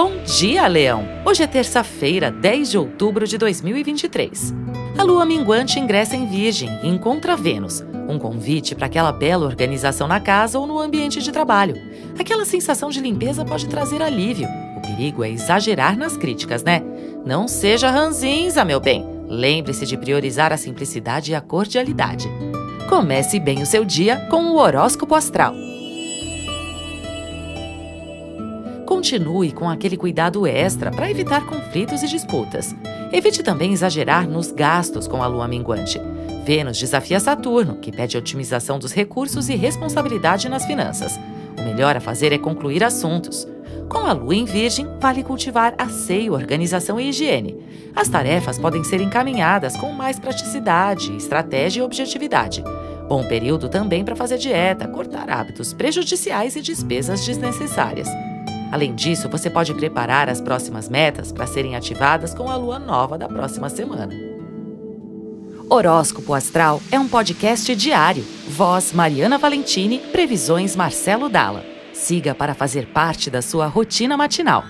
Bom dia, Leão! Hoje é terça-feira, 10 de outubro de 2023. A lua minguante ingressa em Virgem e encontra Vênus, um convite para aquela bela organização na casa ou no ambiente de trabalho. Aquela sensação de limpeza pode trazer alívio. O perigo é exagerar nas críticas, né? Não seja ranzinza, meu bem. Lembre-se de priorizar a simplicidade e a cordialidade. Comece bem o seu dia com o horóscopo astral. Continue com aquele cuidado extra para evitar conflitos e disputas. Evite também exagerar nos gastos com a lua minguante. Vênus desafia Saturno, que pede otimização dos recursos e responsabilidade nas finanças. O melhor a fazer é concluir assuntos. Com a lua em Virgem, vale cultivar asseio, organização e higiene. As tarefas podem ser encaminhadas com mais praticidade, estratégia e objetividade. Bom período também para fazer dieta, cortar hábitos prejudiciais e despesas desnecessárias. Além disso, você pode preparar as próximas metas para serem ativadas com a lua nova da próxima semana. Horóscopo Astral é um podcast diário. Voz Mariana Valentini, previsões Marcelo Dalla. Siga para fazer parte da sua rotina matinal.